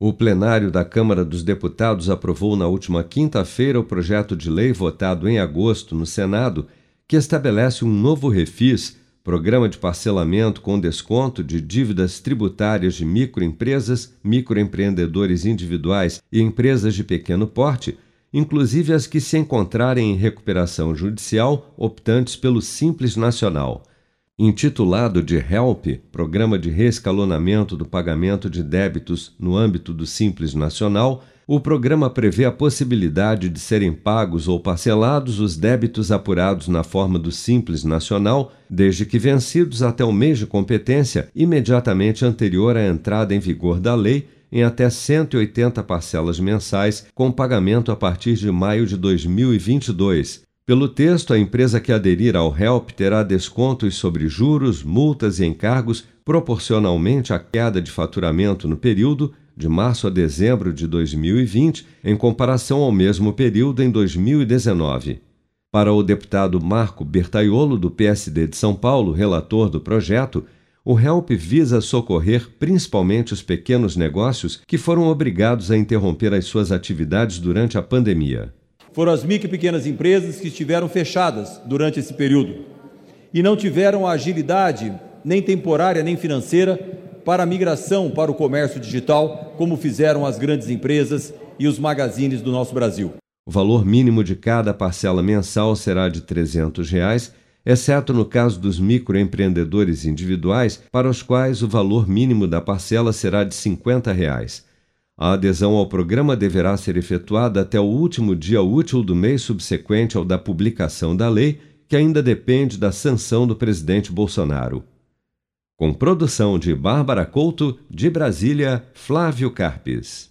O plenário da Câmara dos Deputados aprovou na última quinta-feira o projeto de lei votado em agosto no Senado, que estabelece um novo refis, programa de parcelamento com desconto de dívidas tributárias de microempresas, microempreendedores individuais e empresas de pequeno porte, inclusive as que se encontrarem em recuperação judicial optantes pelo Simples Nacional. Intitulado de HELP Programa de Reescalonamento do Pagamento de Débitos no âmbito do Simples Nacional, o programa prevê a possibilidade de serem pagos ou parcelados os débitos apurados na forma do Simples Nacional, desde que vencidos até o mês de competência imediatamente anterior à entrada em vigor da lei, em até 180 parcelas mensais, com pagamento a partir de maio de 2022, pelo texto, a empresa que aderir ao HELP terá descontos sobre juros, multas e encargos proporcionalmente à queda de faturamento no período de março a dezembro de 2020, em comparação ao mesmo período em 2019. Para o deputado Marco Bertaiolo, do PSD de São Paulo, relator do projeto, o HELP visa socorrer principalmente os pequenos negócios que foram obrigados a interromper as suas atividades durante a pandemia foram as micro e pequenas empresas que estiveram fechadas durante esse período e não tiveram a agilidade, nem temporária nem financeira, para a migração para o comércio digital, como fizeram as grandes empresas e os magazines do nosso Brasil. O valor mínimo de cada parcela mensal será de 300 reais, exceto no caso dos microempreendedores individuais, para os quais o valor mínimo da parcela será de 50 reais. A adesão ao programa deverá ser efetuada até o último dia útil do mês subsequente ao da publicação da lei, que ainda depende da sanção do presidente Bolsonaro. Com produção de Bárbara Couto, de Brasília, Flávio Carpes.